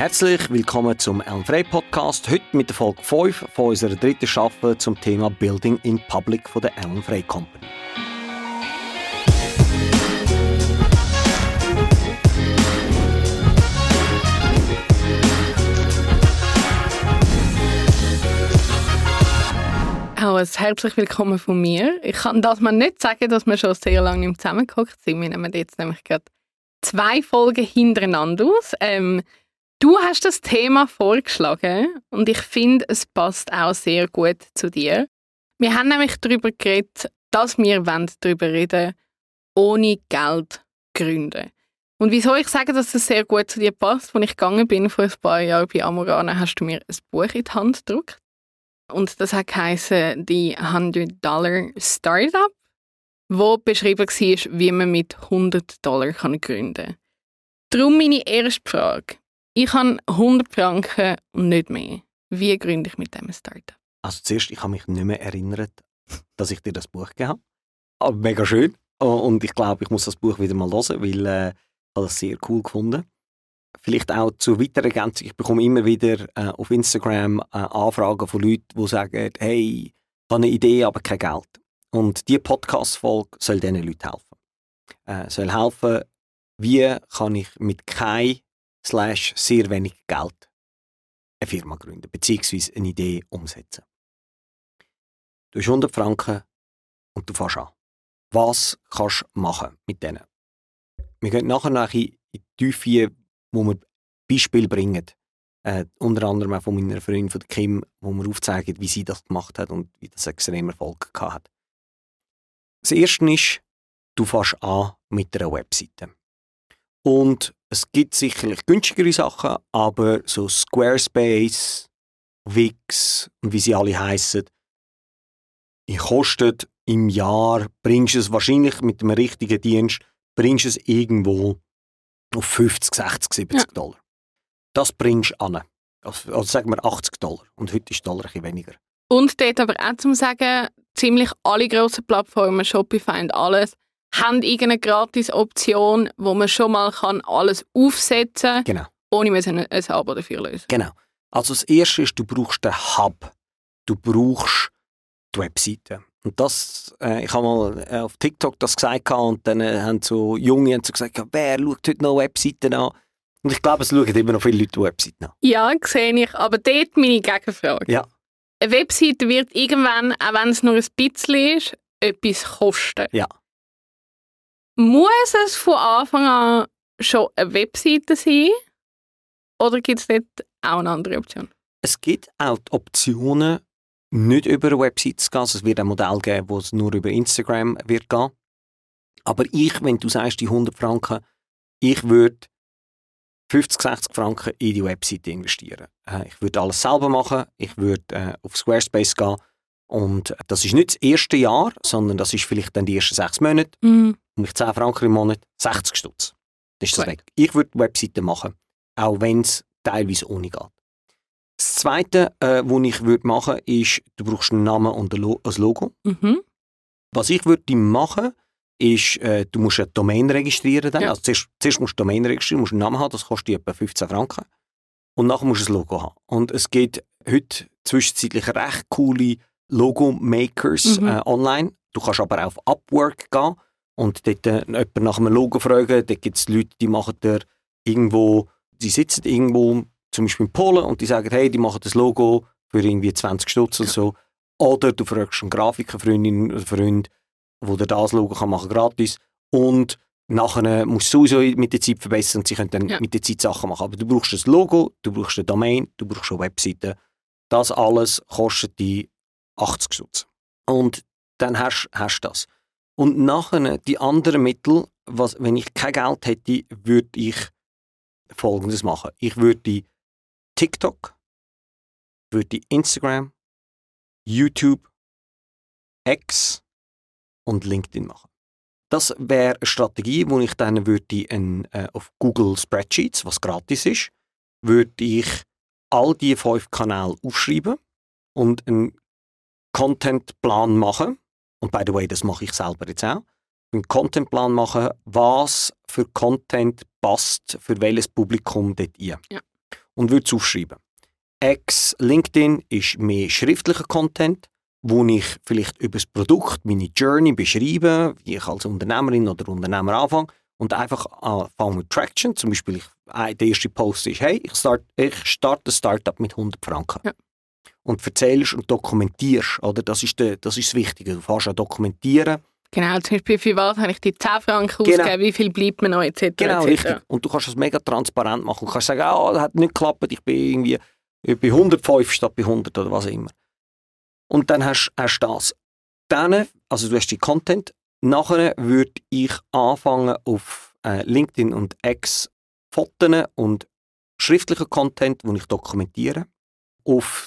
Herzlich willkommen zum Elm Frey Podcast. Heute mit der Folge 5 von unserer dritten Staffel zum Thema Building in Public von der Elm Frey Company. Auch ein herzlich willkommen von mir. Ich kann das mal nicht sagen, dass wir schon sehr lange nicht zusammengeguckt sind. Wir nehmen jetzt nämlich gerade zwei Folgen hintereinander aus. Ähm, du hast das Thema vorgeschlagen und ich finde, es passt auch sehr gut zu dir. Wir haben nämlich darüber geredet, dass wir darüber reden ohne Geld gründen. Und wieso ich sage, dass das sehr gut zu dir passt, als ich gegangen bin vor ein paar Jahren bei Amorana, hast du mir ein Buch in die Hand gedruckt. Und das hat geheißen, die 100 Dollar Startup, wo beschrieben war, wie man mit 100 Dollar gründen kann. Darum meine erste Frage. Ich habe 100 Franken und nicht mehr. Wie gründe ich mit diesem Startup? Also zuerst, ich habe mich nicht mehr erinnert, dass ich dir das Buch gegeben habe. Aber mega schön. Und ich glaube, ich muss das Buch wieder mal hören, weil äh, ich habe das sehr cool gefunden. Vielleicht auch zur weiteren Ergänzung. Ich bekomme immer wieder äh, auf Instagram äh, Anfragen von Leuten, die sagen, hey, ich habe eine Idee, aber kein Geld. Und diese Podcast-Folge soll diesen Leuten helfen. Äh, soll helfen, wie kann ich mit kein slash sehr wenig Geld eine Firma gründen, beziehungsweise eine Idee umsetzen. Du hast 100 Franken und du fährst an. Was kannst du machen mit denen? Wir gehen nachher noch in die Tiefe, wo wir Beispiele bringen. Äh, unter anderem auch von meiner Freundin von Kim, wo wir aufzeigen, wie sie das gemacht hat und wie das extrem Erfolg hat. Das erste ist, du fährst an mit einer Webseite. Und es gibt sicherlich günstigere Sachen, aber so Squarespace, Wix und wie sie alle heißen, die kostet im Jahr, bringst du es wahrscheinlich mit dem richtigen Dienst, bringst du es irgendwo auf 50, 60, 70 ja. Dollar. Das bringst du an. Also, also sagen wir 80 Dollar. Und heute ist Dollar ein weniger. Und dort aber auch zum sagen, ziemlich alle grossen Plattformen, Shopify und alles, haben irgendeine Gratis-Option, wo man schon mal kann alles aufsetzen kann, genau. ohne ein, ein Abo dafür lösen. Genau. Also das Erste ist, du brauchst den Hub. Du brauchst die Webseite. Und das, äh, ich habe mal äh, auf TikTok das gesagt und dann äh, haben so Junge haben so gesagt, wer schaut heute noch Webseiten an? Und ich glaube, es schauen immer noch viele Leute Webseiten an. Ja, sehe ich. Aber dort meine Gegenfrage. Ja. Eine Webseite wird irgendwann, auch wenn es nur ein bisschen ist, etwas kosten. Ja. Muss es von Anfang an schon eine Webseite sein? Oder gibt es dort auch eine andere Option? Es gibt auch die Optionen, nicht über eine Website zu gehen. Also es wird ein Modell geben, wo es nur über Instagram wird gehen. Aber ich, wenn du sagst, die 100 Franken, ich würde 50, 60 Franken in die Webseite investieren. Äh, ich würde alles selber machen. Ich würde äh, auf Squarespace gehen. Und das ist nicht das erste Jahr, sondern das ist vielleicht dann die ersten sechs Monate. Mm. Und ich 10 Franken im Monat, 60 Stutz. Das ist das weg. Ich würde Webseiten machen, auch wenn es teilweise ohne geht. Das Zweite, äh, was ich würde machen würde, ist, du brauchst einen Namen und ein, Logo. Mhm. Was ich würde machen, ist, äh, du musst eine Domain registrieren. Dann. Ja. Also zuerst, zuerst musst du eine Domain registrieren, musst einen Namen haben, das kostet etwa 15 Franken. Und nachher musst du ein Logo haben. Und es gibt heute zwischenzeitlich recht coole Logo-Makers Mhm. äh, online. Du kannst aber auch auf Upwork gehen und dort äh, jemanden nach einem Logo fragen. Dort gibt es Leute, die machen dir irgendwo, die sitzen irgendwo, zum Beispiel in Polen, und die sagen, hey, die machen das Logo für irgendwie 20 Stutz oder so. Oder du fragst einen Grafikerfreundin oder Freund, wo dir das Logo kann machen gratis. Und nachher musst du sowieso mit der Zeit verbessern und sie können dann Ja. mit der Zeit Sachen machen. Aber du brauchst ein Logo, du brauchst eine Domain, du brauchst eine Webseite. Das alles kostet die 80 Stutz. Und dann hast du das. Und nachher die anderen Mittel, was, wenn ich kein Geld hätte, würde ich Folgendes machen. Ich würde TikTok, würde Instagram, YouTube, X und LinkedIn machen. Das wäre eine Strategie, wo ich dann würde ein, äh, auf Google Spreadsheets, was gratis ist, würde ich all die fünf Kanäle aufschreiben und einen Contentplan machen. Und by the way, das mache ich selber jetzt auch. Einen Contentplan machen, was für Content passt für welches Publikum dort ein. Ja. und würde es aufschreiben. X, LinkedIn ist mehr schriftlicher Content, wo ich vielleicht über das Produkt, meine Journey beschreibe, wie ich als Unternehmerin oder Unternehmer anfange und einfach anfange mit Traction. Zum Beispiel, ich, der erste Post ist, hey, ich, start, ich starte ein Startup mit 100 Franken. Ja. Und erzählst und dokumentierst, oder? Das ist, der, das ist das Wichtige. Du fährst an dokumentieren. Genau, zum Beispiel für was habe ich die 10 Franken Genau. ausgegeben, wie viel bleibt mir noch, etc. Genau, etc. richtig. Und du kannst das mega transparent machen. Du kannst sagen, ah, das hat nicht geklappt, ich bin irgendwie bei 105 statt bei 100 oder was immer. Und dann hast hast du das. Dann, also du hast die Content, nachher würde ich anfangen auf äh, LinkedIn und X Fotos und schriftlichen Content, den ich dokumentiere. Auf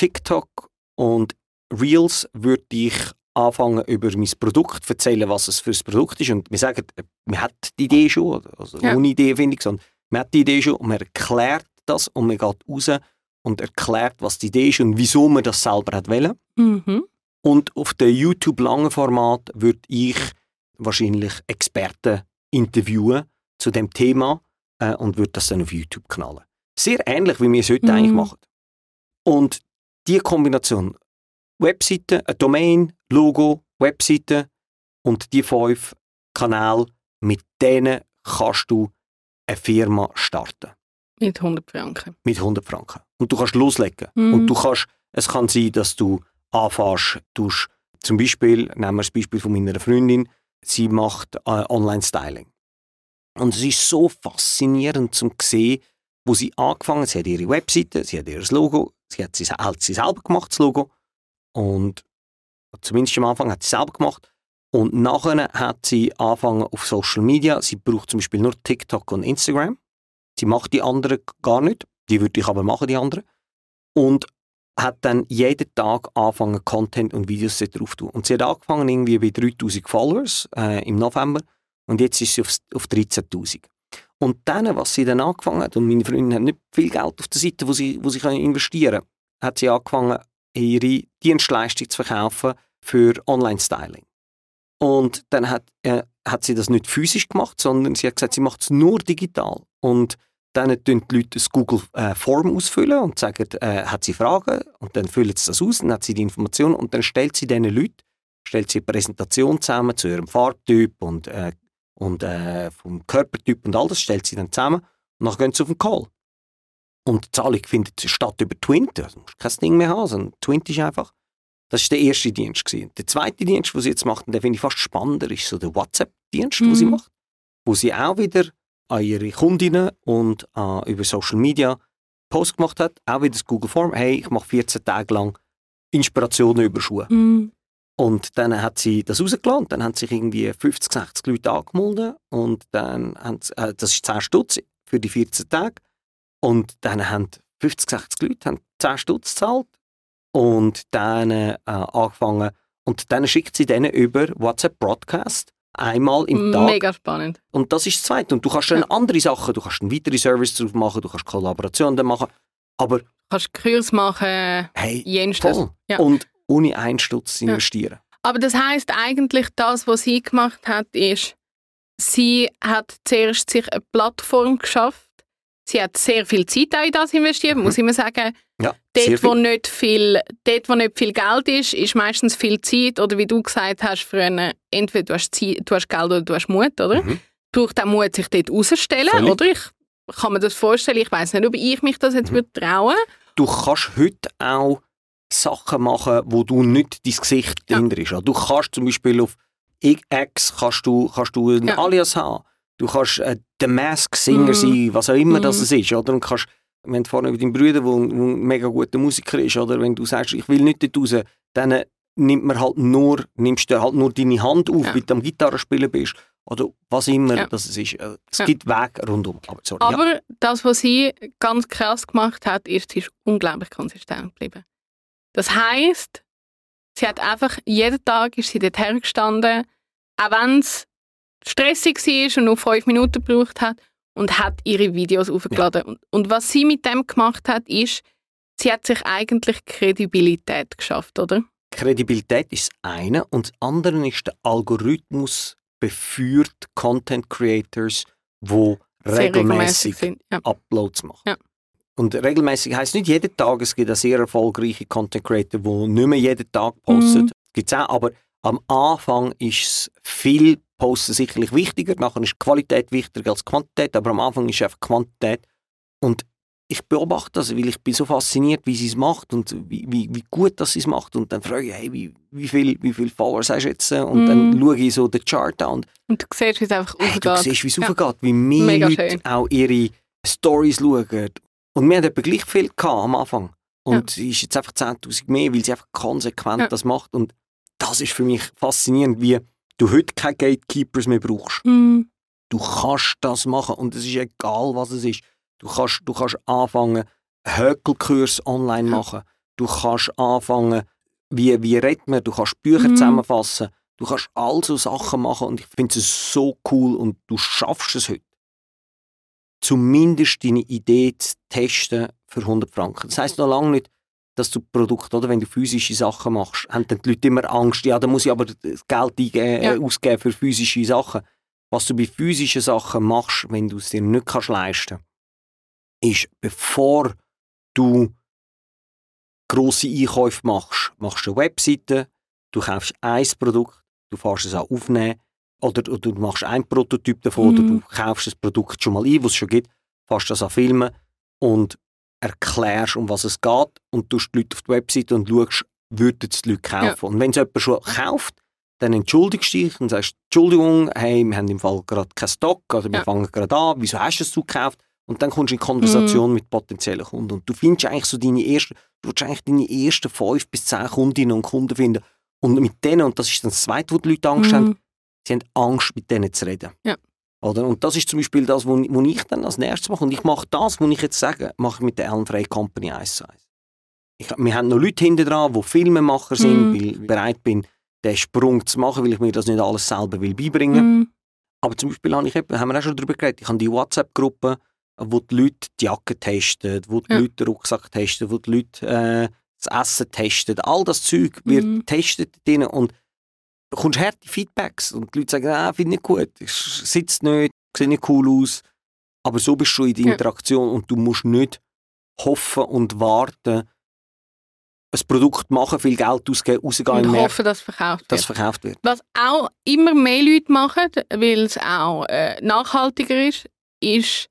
TikTok und Reels würde ich anfangen über mein Produkt zu erzählen, was es für ein Produkt ist. Und wir sagen, äh, man hat die Idee schon, also Ja. ohne Idee finde ich, sondern man hat die Idee schon und man erklärt das und man geht raus und erklärt, was die Idee ist und wieso man das selber hat wollen. Mhm. Und auf dem YouTube-langen Format würde ich wahrscheinlich Experten interviewen zu dem Thema äh, und würde das dann auf YouTube knallen. Sehr ähnlich, wie wir es heute Mhm. eigentlich machen. Und die Kombination Webseite, ein Domain, Logo, Webseite und die fünf Kanäle, mit denen kannst du eine Firma starten Mit 100 Franken. mit 100 Franken. Und du kannst loslegen. Mhm. Und du kannst, es kann sein, dass du anfängst, tust, zum Beispiel, nehmen wir das Beispiel von meiner Freundin, sie macht äh, Online-Styling. Und es ist so faszinierend zu sehen, wo sie angefangen hat. Sie hat ihre Webseite, sie hat ihr Logo, sie hat sie, hat sie selber gemacht, das Logo. Und zumindest am Anfang hat sie selber gemacht. Und nachher hat sie angefangen auf Social Media. Sie braucht zum Beispiel nur TikTok und Instagram. Sie macht die anderen gar nicht. Die würde ich aber machen, die anderen. Und hat dann jeden Tag angefangen, Content und Videos drauf zu tun. Und sie hat angefangen irgendwie bei 3000 Followers äh, im November und jetzt ist sie auf, auf 13.000. Und dann, was sie dann angefangen hat, und meine Freundin hat nicht viel Geld auf der Seite, wo sie, wo sie können investieren kann, hat sie angefangen, ihre Dienstleistung zu verkaufen für Online-Styling. Und dann hat, äh, hat sie das nicht physisch gemacht, sondern sie hat gesagt, sie macht es nur digital. Und dann tun die Leute das Google äh, Form ausfüllen und sagen, äh, hat sie Fragen und dann füllen sie das aus, dann hat sie die Information und dann stellt sie diesen Leuten stellt sie eine Präsentation zusammen zu ihrem Farbtyp und, äh, und äh, vom Körpertyp und all das stellt sie dann zusammen und dann gehen sie auf den Call. Und die Zahlung findet statt über Twint, also du musst kein Ding mehr haben, sondern Twint ist einfach, das war der erste Dienst. Gewesen. Der zweite Dienst, den sie jetzt macht, und den finde ich fast spannender, ist so der WhatsApp-Dienst, den sie Mhm. macht, wo sie auch wieder an ihre Kundinnen und äh, über Social Media Post gemacht hat, auch wieder das Google Form, hey, ich mache 14 Tage lang Inspirationen über Schuhe. Mhm. Und dann hat sie das rausgelassen, dann haben sich irgendwie 50, 60 Leute angemeldet und dann haben sie, äh, das ist 10 Stutz für die 14 Tage und dann haben 50, 60 Leute haben 10 Stutz gezahlt und dann äh, angefangen und dann schickt sie denen über WhatsApp Broadcast einmal im Tag Mega spannend. und das ist das Zweite. Und du kannst dann andere Sachen, du kannst einen weiteren Service drauf machen, du kannst Kollaborationen machen, aber Du kannst Kurs machen, hey, voll. Ja. Und ohne einen Stutz investieren. Aber das heißt eigentlich, das, was sie gemacht hat, ist, sie hat zuerst sich eine Plattform geschafft. Sie hat sehr viel Zeit auch in das investiert, muss ich mal sagen. Ja, sehr Dort wo, nicht viel, dort, wo nicht viel Geld ist, ist meistens viel Zeit. Oder wie du gesagt hast früher, entweder du hast, Zeit, du hast Geld oder du hast Mut, oder? Mhm. Braucht auch Mut, sich dort rauszustellen, oder? Ich kann mir das vorstellen. Ich weiß nicht, ob ich mich das Mhm. jetzt würde trauen du kannst heute auch Sachen machen, wo du nicht dein Gesicht Ja. dahinter ist. Also Du kannst zum Beispiel auf X kannst du, kannst du einen Ja. Alias haben. Du kannst äh, der Mask Singer Mhm. sein, was auch immer Mhm. das es ist. Oder? Und kannst, wenn du vorne mit deinem Bruder, der ein mega guter Musiker ist, oder wenn du sagst, ich will nicht dort raus, dann nimmt man halt nur, nimmst du halt nur deine Hand auf, Ja. wie du am Gitarrespielen bist. Oder was immer Ja. das es ist. Äh, Es Ja. gibt Wege rundum. Aber, sorry, ja. Aber das, was sie ganz krass gemacht hat, ist, sie ist unglaublich konsistent geblieben. Das heisst, sie hat einfach, jeden Tag ist sie dort hergestanden, auch wenn es stressig war und nur fünf Minuten gebraucht hat, und hat ihre Videos aufgeladen. Und, und was sie mit dem gemacht hat, ist, sie hat sich eigentlich Kredibilität geschafft, oder? Kredibilität ist das eine und das andere ist der Algorithmus beführt Content Creators, wo regelmäßig. Ja. Uploads machen. Ja. Und regelmäßig heißt nicht jeden Tag, es gibt auch sehr erfolgreiche Content Creator, die nicht mehr jeden Tag posten. Mhm. Gibt's auch, aber am Anfang ist viel Posten sicherlich wichtiger, nachher ist Qualität wichtiger als Quantität, aber am Anfang ist einfach Quantität. Und ich beobachte das, weil ich bin so fasziniert, wie sie es macht und wie, wie, wie gut sie es macht. Und dann frage ich, hey, wie, wie viel, wie viel Followers hast du jetzt? Und dann Mhm. schaue ich so den Chart an und Und du siehst, wie es einfach hey, du aufgeht. siehst, wie es Ja. aufgeht, wie mehr Mega Leute schön. auch ihre Stories schauen. Und wir hatten etwa gleich viel gehabt am Anfang. Und sie ist jetzt einfach 10'000 mehr, weil sie einfach konsequent Ja. das macht. Und das ist für mich faszinierend, wie du heute keine Gatekeepers mehr brauchst. Mhm. Du kannst das machen und es ist egal, was es ist. Du kannst, du kannst anfangen, Hökelkurs online Ja. machen. Du kannst anfangen, wie, wie redet man, du kannst Bücher Mhm. zusammenfassen. Du kannst all so Sachen machen und ich finde es so cool und du schaffst es heute. Zumindest deine Idee zu testen für 100 Franken. Das heisst noch lange nicht, dass du Produkte, oder wenn du physische Sachen machst, haben dann die Leute immer Angst, ja, da muss ich aber das Geld eingeben, Ja. äh, ausgeben für physische Sachen. Was du bei physischen Sachen machst, wenn du es dir nicht kannst leisten ist, bevor du grosse Einkäufe machst, machst du eine Webseite, du kaufst ein Produkt, du fährst es auch aufnehmen, oder, oder du machst einen Prototyp davon, oder Mhm. du kaufst das Produkt schon mal ein, was es schon gibt, fährst das an filmen und erklärst, um was es geht und tust die Leute auf die Webseite und schaust, würden es die Leute kaufen. Und wenn es jemand schon kauft, dann entschuldigst du dich und sagst, Entschuldigung, hey, wir haben im Fall gerade keinen Stock, oder wir Ja. fangen gerade an, wieso hast du es gekauft? Und dann kommst du in Konversation mit potenziellen Kunden. Und du findest eigentlich so deine ersten, du willst eigentlich deine ersten fünf bis zehn Kundinnen und Kunden finden. Und mit denen, und das ist dann das Zweite, wo die Leute Angst haben, Mhm. Sie haben Angst, mit denen zu reden. Ja. Oder? Und das ist zum Beispiel das, was ich dann als nächstes mache. Und ich mache das, was ich jetzt sage, mache ich mit der Ellen Frey Company 1 zu 1. Ich, wir haben noch Leute hinter dran, die Filmemacher sind, Mhm. weil ich bereit bin, den Sprung zu machen, weil ich mir das nicht alles selber will beibringen will. Mhm. Aber zum Beispiel habe ich, haben wir auch schon darüber geredet, ich habe die WhatsApp-Gruppe, wo die Leute die Jacke testen, wo die Ja. Leute den Rucksack testen, wo die Leute äh, das Essen testen. All das Zeug wird Mhm. getestet drin und bekommst harte Feedbacks und die Leute sagen, ah, finde ich gut, sitzt nicht, sieht nicht cool aus. Aber so bist du in der Ja. Interaktion und du musst nicht hoffen und warten, ein Produkt machen, viel Geld ausgeben, rausgehen Und im Markt, hoffen, dass es verkauft dass wird. verkauft wird. Was auch immer mehr Leute machen, weil es auch äh, nachhaltiger ist, ist,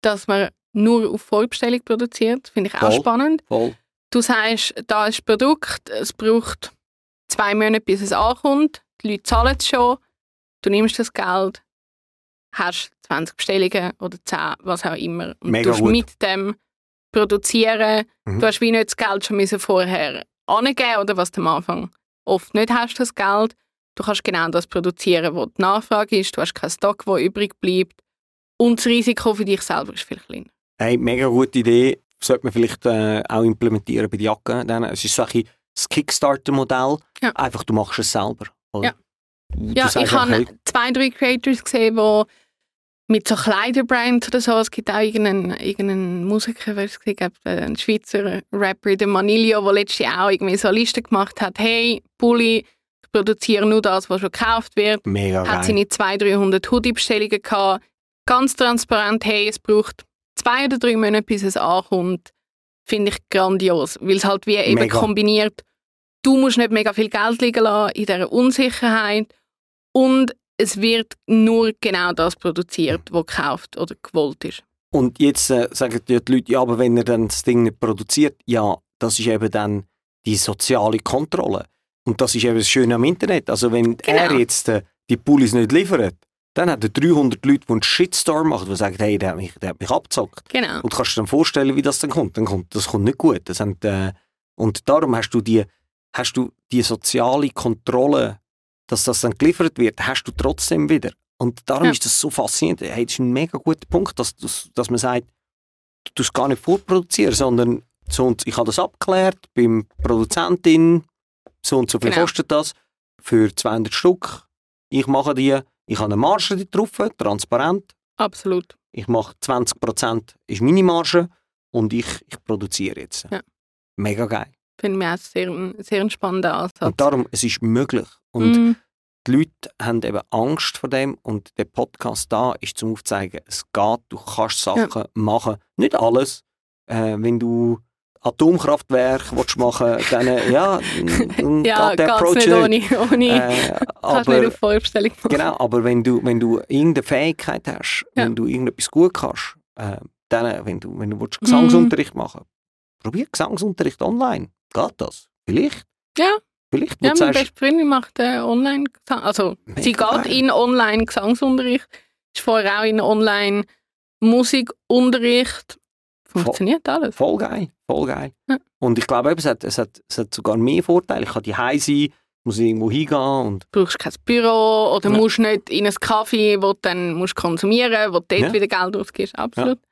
dass man nur auf Vorbestellung produziert. Finde ich auch Voll. spannend. Voll. Du sagst, da ist Produkt, es braucht zwei Monate, bis es ankommt. Die Leute zahlen es schon. Du nimmst das Geld, hast 20 Bestellungen oder 10, was auch immer. Und Mega du mit dem produzieren. Mhm. Du hast wie nicht das Geld schon müssen vorher angeben oder was du am Anfang oft nicht hast, das Geld. Du kannst genau das produzieren, was die Nachfrage ist. Du hast keinen Stock, der übrig bleibt. Und das Risiko für dich selber ist viel kleiner. Hey, mega gute Idee. Sollte man vielleicht äh, auch implementieren bei den Jacken. Es ist so ein bisschen das Kickstarter-Modell. Ja. Einfach, du machst es selber. Oder? Ja. Ja, ich habe zwei, drei Creators gesehen, die mit so Kleiderbrands oder so, es gibt auch irgendeinen, irgendeinen Musiker, wer es gesehen hat, ein Schweizer Rapper, der Manilio, der letztes Jahr auch irgendwie so eine Liste gemacht hat, hey, Pulli, ich produziere nur das, was schon gekauft wird, Mega hat geil. seine 200, 300 Hoodie-Bestellungen gehabt, ganz transparent, hey, es braucht zwei oder drei Monate, bis es ankommt, finde ich grandios, weil es halt wie eben Mega. kombiniert, du musst nicht mega viel Geld liegen lassen in dieser Unsicherheit und es wird nur genau das produziert, was gekauft oder gewollt ist. Und jetzt äh, sagen die Leute, ja, aber wenn er dann das Ding nicht produziert, ja, das ist eben dann die soziale Kontrolle. Und das ist eben das Schöne am Internet. Also wenn er Genau. jetzt äh, die Pullis nicht liefert, dann hat er 300 Leute, die einen Shitstorm machen, die sagen, hey, der hat mich, der hat mich abgezockt. Genau. Und kannst du dir dann vorstellen, wie das dann kommt? Dann kommt das kommt nicht gut. Das haben, äh, und darum hast du die, hast du die soziale Kontrolle, dass das dann geliefert wird, hast du trotzdem wieder. Und darum Ja. ist das so faszinierend. Hey, das ist ein mega guter Punkt, dass, dass, dass man sagt, du tust gar nicht vorproduzieren, sondern so und, ich habe das abgeklärt beim Produzentin, so und so viel Genau. kostet das für 200 Stück. Ich mache die, ich habe eine Marge drauf, transparent Absolut. ich mache 20% ist meine Marge und ich, ich produziere jetzt. Ja. Mega geil. Finde ich auch sehr, sehr ein spannender Ansatz. Und darum, es ist möglich. Und Mm, die Leute haben eben Angst vor dem und der Podcast da ist zum aufzeigen, es geht, du kannst Sachen machen. Nicht alles, Äh, wenn du Atomkraftwerk willst machen dann, äh, ja, dann Ja, geht der Approach nicht ohne, ohne Äh, kannst nicht aber, auf Vorstellung machen. genau, aber wenn du, wenn du irgendeine Fähigkeit hast, Ja. wenn du irgendetwas gut kannst, äh, dann, äh, wenn du, wenn du willst Mhm. Gesangsunterricht machen probier Gesangsunterricht online. Geht das? Vielleicht? Ja. Vielleicht, Ja, meine beste Freundin macht äh, online Gesang. Also, Mega sie geht geil. in online Gesangsunterricht, ist vorher auch in online Musikunterricht. Funktioniert alles. voll geil, voll geil. Ja. Und ich glaube, es, hat, es, hat, es hat sogar mehr Vorteile. Ich kann die sein, muss irgendwo hingehen und Du brauchst kein Büro oder Ja. musst nicht in ein Kaffee, wo du dann musst konsumieren wo du dort Ja. wieder Geld ausgibst. Absolut. Ja.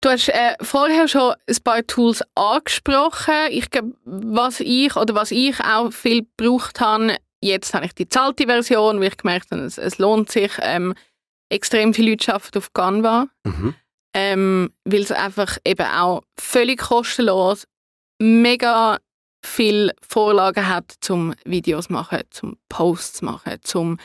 Du hast äh, vorher schon ein paar Tools angesprochen. Ich glaube, was ich oder was ich auch viel gebraucht habe, jetzt habe ich die zahlte Version, weil ich gemerkt habe, es, es lohnt sich. Ähm, extrem viele Leute arbeiten auf Canva, mhm. ähm, weil es einfach eben auch völlig kostenlos mega viel Vorlagen hat zum Videos machen, zum Posts machen, zum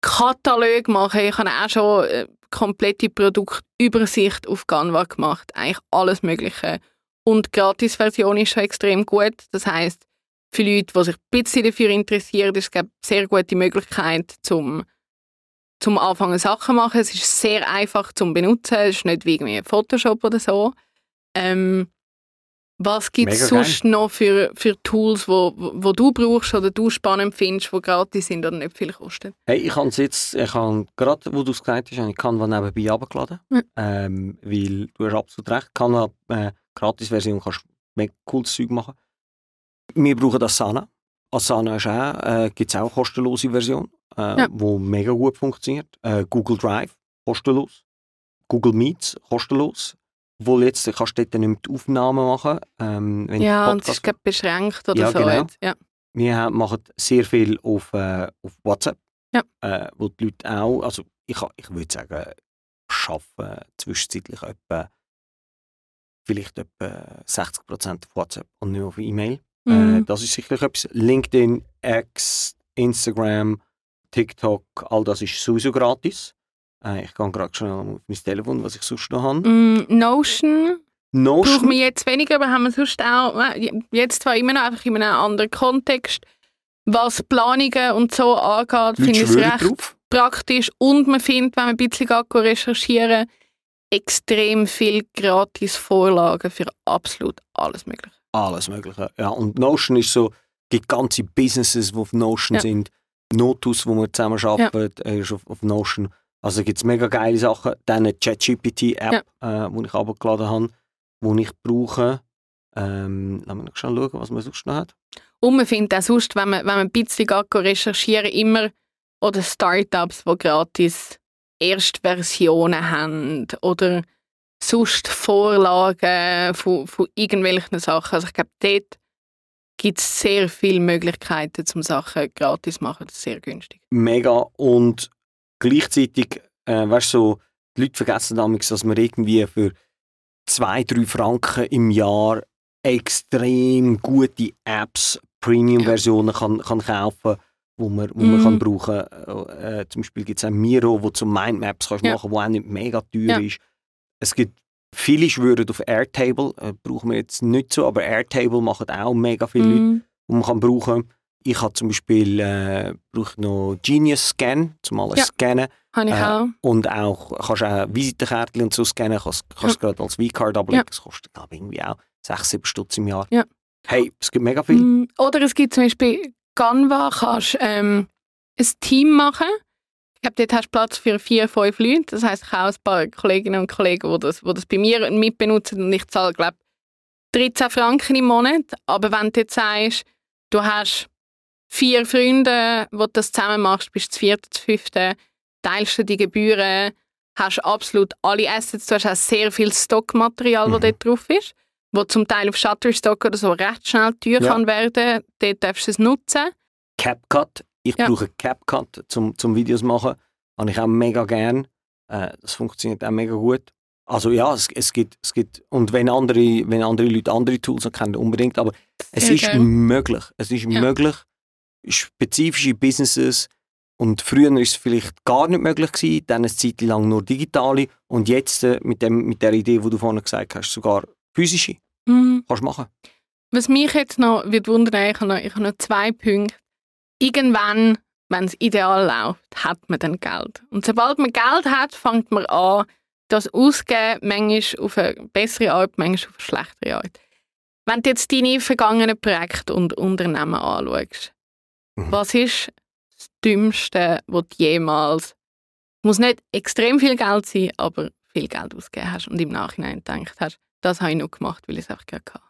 Katalog machen. Ich habe auch schon äh, komplette Produktübersicht auf Canva gemacht, eigentlich alles Mögliche. Und die Gratis-Version ist schon extrem gut. Das heißt, für Leute, die sich ein bisschen dafür interessieren, ist es eine sehr gute Möglichkeit, zum zum Anfangen Sachen machen. Es ist sehr einfach zum benutzen. Es ist nicht wie Photoshop oder so. Ähm, was gibt es Mega geil. sonst noch für, für Tools, wo, wo du brauchst oder du spannend findest, die gratis sind oder nicht viel kosten? Hey, ich habe jetzt, ich habe gerade, wo du es gesagt hast, ich Canva nebenbei runtergeladen. Ja. Ähm, weil du hast absolut recht, Canva, äh, Gratis-Version kannst mega cooles Zeug machen. Wir brauchen Asana. Asana ist auch, äh, gibt es auch eine kostenlose Version, äh, Ja. wo mega gut funktioniert. Äh, Google Drive, kostenlos. Google Meets, kostenlos. Obwohl jetzt äh, kannst du dort nicht mehr die Aufnahmen machen. Ähm, Ja, und es ist beschränkt oder Ja, so. genau. Ja. wir machen sehr viel auf, äh, auf WhatsApp. Ja. Äh, wo die Leute auch, also ich, ich würde sagen, arbeiten zwischenzeitlich etwa, vielleicht etwa 60% auf WhatsApp und nicht auf E-Mail. Äh, Mhm. das ist sicherlich etwas. LinkedIn, X, Instagram, TikTok, all das ist sowieso gratis. Äh, ich gehe gerade schnell auf mein Telefon, was ich sonst noch habe. Mm, Notion brauchen Notion, wir jetzt weniger, aber haben wir sonst auch, äh, jetzt zwar immer noch einfach in einem anderen Kontext, was Planungen und so angeht, finde ich es recht drauf. praktisch und man findet, wenn man ein bisschen recherchieren extrem viel gratis Vorlagen für absolut alles Mögliche. Alles Mögliche. Ja, und Notion ist so, gibt ganze Businesses, die auf Notion Ja. sind. Notus, wo wir zusammen arbeiten, äh, ist auf, auf Notion. Also gibt es mega geile Sachen. Dann eine ChatGPT-App, äh, die ich abgeladen habe, die ich brauche. Ähm, lass mich noch schauen, was man sonst noch hat. Und man findet auch sonst, wenn man, wenn man ein bisschen geht recherchieren immer oder Startups, die gratis Erstversionen haben oder sonst Vorlagen von, von irgendwelchen Sachen. Also ich glaube, dort gibt es sehr viele Möglichkeiten, zum Sachen gratis zu machen. Das ist sehr günstig. Mega. Und gleichzeitig, äh, weißt du, so, die Leute vergessen damals, dass man irgendwie für zwei, drei Franken im Jahr extrem gute Apps, Premium-Versionen kann, kann kaufen wo man, wo man Mhm. kann brauchen äh, äh, Zum Beispiel gibt es ein Miro, wo du Mindmaps kannst Ja. machen wo auch nicht mega teuer Ja. ist. Es gibt viele schwören auf Airtable, äh, brauchen wir jetzt nicht so, aber Airtable machen auch mega viele Leute Mm, die man kann brauchen Ich habe zum Beispiel äh, brauche noch Genius Scan, zum alles Ja. scannen. habe ich Äh, auch. Und auch kannst auch Visitenkärtchen und so scannen, kannst, kannst es gerade als V-Card ablegen. Ja. Das kostet ich irgendwie auch 6, 7 Stutz im Jahr. Ja. Hey, es gibt mega viel. Mm, Oder es gibt zum Beispiel Canva, kannst ähm, ein Team machen. Ich glaube, dort hast du Platz für vier, fünf Leute. Das heisst, ich habe auch ein paar Kolleginnen und Kollegen, die das, die das bei mir mitbenutzen und ich zahle, glaube 13 Franken im Monat. Aber wenn du jetzt sagst, du hast vier Freunde, wo du das zusammen machst, bist du das vierte, das fünfte, teilst du die Gebühren, hast absolut alle Assets, du hast auch sehr viel Stockmaterial, Mhm. das dort drauf ist wo zum Teil auf Shutterstock oder so recht schnell teuer Ja. kann werden. Dort darfst du es nutzen. CapCut. Ich Ja. brauche CapCut zum, zum Videos machen. Habe ich auch mega gern. Äh, das funktioniert auch mega gut. Also ja, es, es, gibt, es gibt, und wenn andere, wenn andere Leute andere Tools kennen, unbedingt, aber es Sehr ist möglich. Es ist Ja. möglich, spezifische Businesses Und früher war es vielleicht gar nicht möglich gewesen, dann eine Zeit lang nur digitale und jetzt äh, mit, dem, mit der Idee, die du vorhin gesagt hast, sogar physische. Mhm. Kannst du machen. Was mich jetzt noch wird wundern, ich habe noch, ich habe noch zwei Punkte. Irgendwann, wenn es ideal läuft, hat man dann Geld. Und sobald man Geld hat, fängt man an, das auszugeben, manchmal auf eine bessere Art, manchmal auf eine schlechtere Art. Wenn du jetzt deine vergangenen Projekte und Unternehmen anschaust, Mhm. was ist das Dümmste, was du jemals, muss nicht extrem viel Geld sein, aber viel Geld ausgegeben hast und im Nachhinein gedacht hast, das habe ich nur gemacht, weil ich es einfach gerne hatte.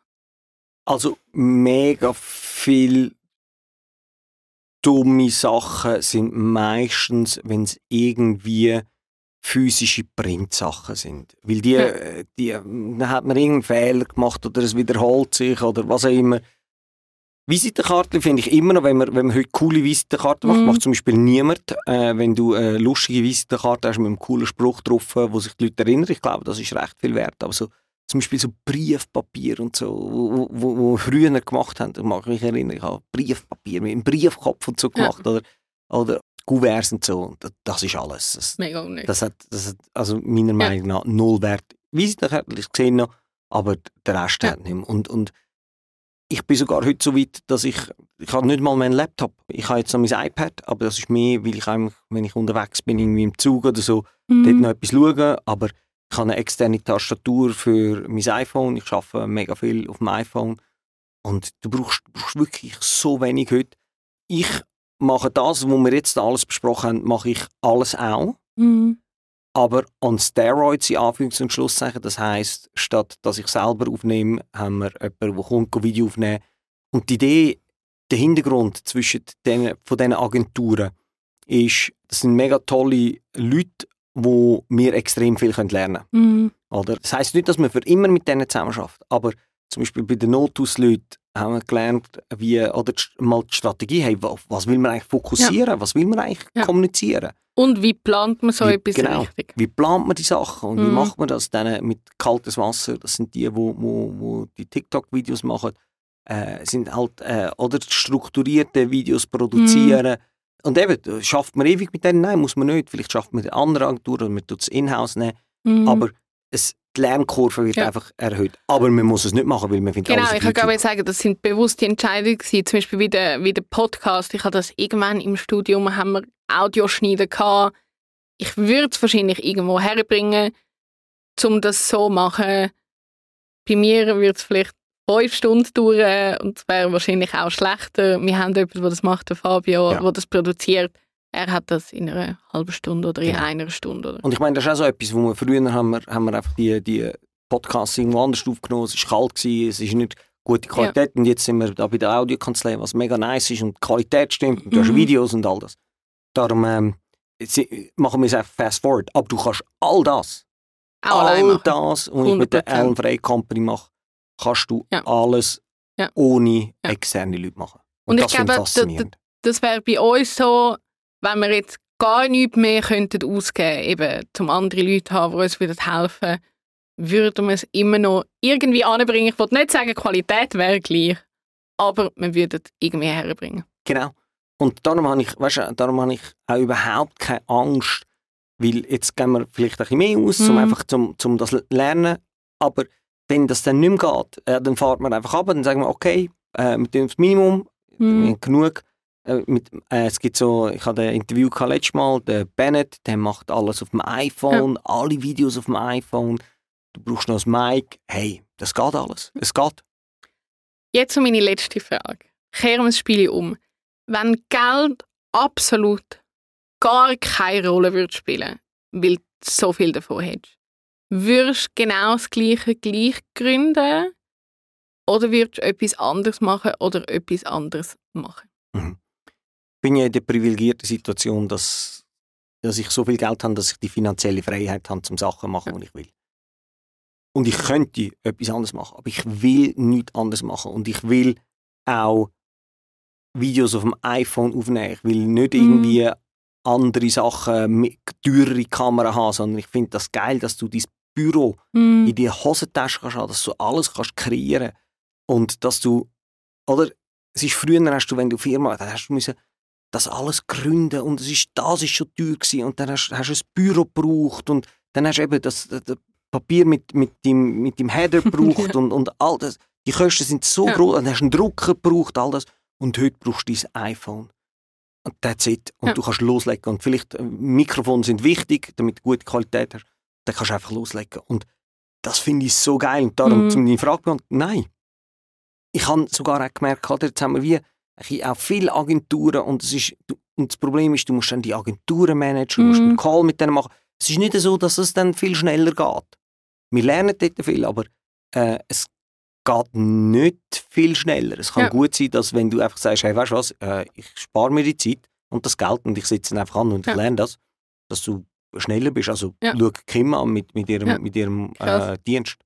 Also mega viel dumme Sachen sind meistens, wenn es irgendwie physische Printsachen sind. Weil die, Ja. äh, die, ähm, dann hat man irgendeinen Fehler gemacht oder es wiederholt sich oder was auch immer. Visitenkarten finde ich immer noch, wenn man, wenn man heute coole Visitenkarten macht, Mhm. macht zum Beispiel niemand. Äh, wenn du eine lustige Visitenkarte hast mit einem coolen Spruch drauf, äh, wo sich die Leute erinnern, ich glaube, das ist recht viel wert. Aber so, zum Beispiel so Briefpapier und so, wo, wo, wo früher gemacht haben, da mag ich mich erinnern, ich habe Briefpapier mit einem Briefkopf und so Ja. gemacht oder, oder Kuverts und so. Das, das ist alles. Das, Mega unnötig. das hat, das hat also meiner Meinung nach null Wert. Visitenkarte, ich sehe noch, aber der Rest Ja. hat nicht mehr. Und, und ich bin sogar heute so weit, dass ich, ich habe nicht mal meinen Laptop. Ich habe jetzt noch mein iPad, aber das ist mehr, weil ich eigentlich, wenn ich unterwegs bin, irgendwie im Zug oder so, Mhm. dort noch etwas schauen, aber ich habe eine externe Tastatur für mein iPhone, ich arbeite mega viel auf dem iPhone und du brauchst, du brauchst wirklich so wenig heute. Ich mache das, was wir jetzt alles besprochen haben, mache ich alles auch, Mhm. Aber on Steroids in Anführungs- und Schlusszeichen, das heisst, statt dass ich selber aufnehme, haben wir jemanden, der kommt, ein Video aufnehmen und die Idee, der Hintergrund zwischen den, von diesen Agenturen ist, das sind mega tolle Leute, wo wir extrem viel lernen können. Mhm. Oder? Das heisst nicht, dass man für immer mit denen zusammenarbeitet, aber zum Beispiel bei den Notus-Leuten haben wir gelernt, wie, oder die, mal die Strategie, hey, wa- was will man eigentlich fokussieren, was will man eigentlich Ja. kommunizieren. Und wie plant man so Wie- etwas genau. richtig? Wie plant man die Sachen und wie Mhm. macht man das dann mit kaltes Wasser? Das sind die, wo, wo, wo die TikTok-Videos machen, äh, sind halt, äh, oder strukturierte Videos produzieren. Mhm. Und eben, schafft man ewig mit denen? Nein, muss man nicht. Vielleicht schafft man mit anderen Agenturen oder man tut es in-house nehmen. Mhm. Aber es, die Lernkurve wird Ja. einfach erhöht. Aber man muss es nicht machen, weil man findet Genau, ich kann gerade sagen, das sind bewusste Entscheidungen gewesen. Zum Beispiel wie der, wie der Podcast. Ich habe das irgendwann im Studium, haben wir Audioschneiden gehabt. Ich würde es wahrscheinlich irgendwo herbringen, um das so zu machen. Bei mir würde es vielleicht fünf Stunden dauern und es wäre wahrscheinlich auch schlechter. Wir haben jemanden, der das macht, der Fabio, Ja. der das produziert. Er hat das in einer halben Stunde oder in Genau. einer Stunde. Oder? Und ich meine, das ist auch so etwas, wo wir früher haben wir, haben wir einfach die, die Podcasts irgendwo anders aufgenommen. Es war kalt, gewesen, es ist nicht gute Qualität. Und jetzt sind wir da bei der Audiokanzlei, was mega nice ist und die Qualität stimmt. Und du hast Mhm. Videos und all das. Darum ähm, machen wir es einfach fast forward. Aber du kannst all das, Auch allein all das, was ich mit der 100%. Ellen Frey Company mache, kannst du Ja. alles Ja. ohne Ja. externe Leute machen. Und ich das finde glaube, ich faszinierend. das wäre bei uns so, wenn wir jetzt gar nichts mehr könnten ausgeben eben um andere Leute haben, die uns wieder helfen, würden wir es immer noch irgendwie anbringen. Ich wollte nicht sagen, die Qualität wäre gleich, aber wir würden es irgendwie herbringen. Genau. Und darum habe ich, weißt du, darum habe ich auch überhaupt keine Angst, weil jetzt gehen wir vielleicht ein bisschen mehr aus, Mhm. um einfach zum, zum das lernen. Aber wenn das dann nicht mehr geht, äh, dann fährt man einfach ab und dann sagen wir, okay, äh, wir tun das Minimum, wir Mhm. haben genug. Äh, mit, äh, es gibt so, ich hatte ein Interview gehabt letztes Mal, der Bennett, der macht alles auf dem iPhone, alle Videos auf dem iPhone. Du brauchst noch ein Mic. Hey, das geht alles. Es geht. Jetzt meine letzte Frage. Kehren wir das Spiel um. Wenn Geld absolut gar keine Rolle würde spielen, weil du so viel davon hättest, würdest du genau das Gleiche gleich gründen? Oder würdest du etwas anderes machen oder etwas anderes machen? Ich bin ja in der privilegierten Situation, dass, dass ich so viel Geld habe, dass ich die finanzielle Freiheit habe, zum Sachen zu machen, die ich will. Und ich könnte etwas anderes machen, aber ich will nichts anderes machen. Und ich will auch Videos auf dem iPhone aufnehmen. Ich will nicht Mhm. irgendwie andere Sachen mit teurere Kamera haben, sondern ich finde das geil, dass du dein Büro Mhm. in die Hosentasche kannst haben, dass du alles kannst kreieren und dass du, oder, es ist früher hast du, wenn du Firma, da hast du müssen das alles gründen und es ist, das ist schon teuer gewesen und dann hast, hast du ein Büro gebraucht und dann hast du eben das, das, Papier mit, mit, dem, mit dem Header gebraucht und, und all das. Die Kosten sind so Ja. groß, dann hast du einen Drucker gebraucht, all das. Und heute brauchst du dein iPhone. Und that's it. Und Ja. du kannst loslegen. Und vielleicht äh, Mikrofone sind wichtig, damit du gute Qualität hast. Dann kannst du einfach loslegen. Und das finde ich so geil. Und darum, Mhm. zu deiner Frage beantworten, nein. Ich habe sogar auch gemerkt, oder, jetzt haben wir wie auch viele Agenturen und, es ist, und das Problem ist, du musst dann die Agenturen managen, du musst Mhm. einen Call mit denen machen. Es ist nicht so, dass es dann viel schneller geht. Wir lernen dort viel, aber äh, es geht nicht viel schneller. Es kann Ja. gut sein, dass wenn du einfach sagst, hey, weißt du was, äh, ich spare mir die Zeit und das Geld und ich sitze dann einfach an und ich Ja. lerne das, dass du schneller bist. Also Ja. schau Kim an mit, mit ihrem, Ja. mit ihrem äh. Dienst.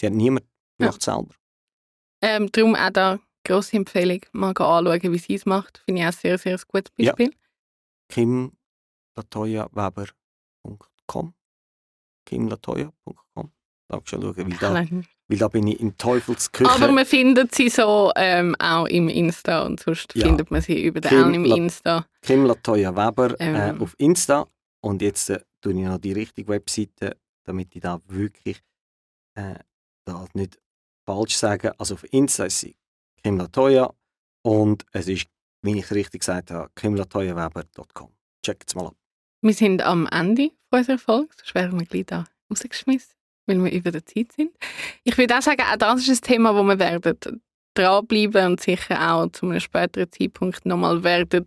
Sie hat niemand, macht selber. Ähm, darum auch da grosse Empfehlung, mal anschauen, wie sie es macht. Finde ich auch sehr, sehr ein gutes Ja. Beispiel. kimlatoyaweber.com kimlatoya.com Darf ich schon schauen, weil da, weil da bin ich in Teufelsküche. Aber man findet sie so ähm, auch im Insta und sonst Ja. findet man sie über den Kim auch im La- Insta. Kim Latoya Weber äh, Ähm. auf Insta. Und jetzt äh, tue ich noch die richtige Webseite, damit ich da wirklich äh, da nicht falsch sage. Also auf Insta ist sie Kim Latoya und es ist, wie ich richtig gesagt habe, kimlatoyaweber.com. Checkt es mal ab. Wir sind am Ende unserer Folge, sonst wären wir gleich da rausgeschmissen, weil wir über der Zeit sind. Ich würde auch sagen, auch das ist ein Thema, wo wir werden dranbleiben und sicher auch zu einem späteren Zeitpunkt nochmal werden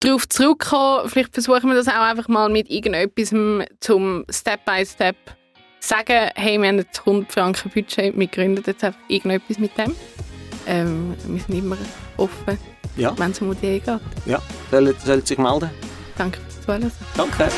darauf zurückkommen. Vielleicht versuchen wir das auch einfach mal mit irgendetwas zum Step by Step sagen, hey, wir haben jetzt 100 Franken Budget, wir gründen jetzt einfach irgendetwas mit dem. Ähm, wir sind immer offen, Ja. wenn es um Ideen geht. Soll, soll sich melden? Danke fürs Zuhören. Danke.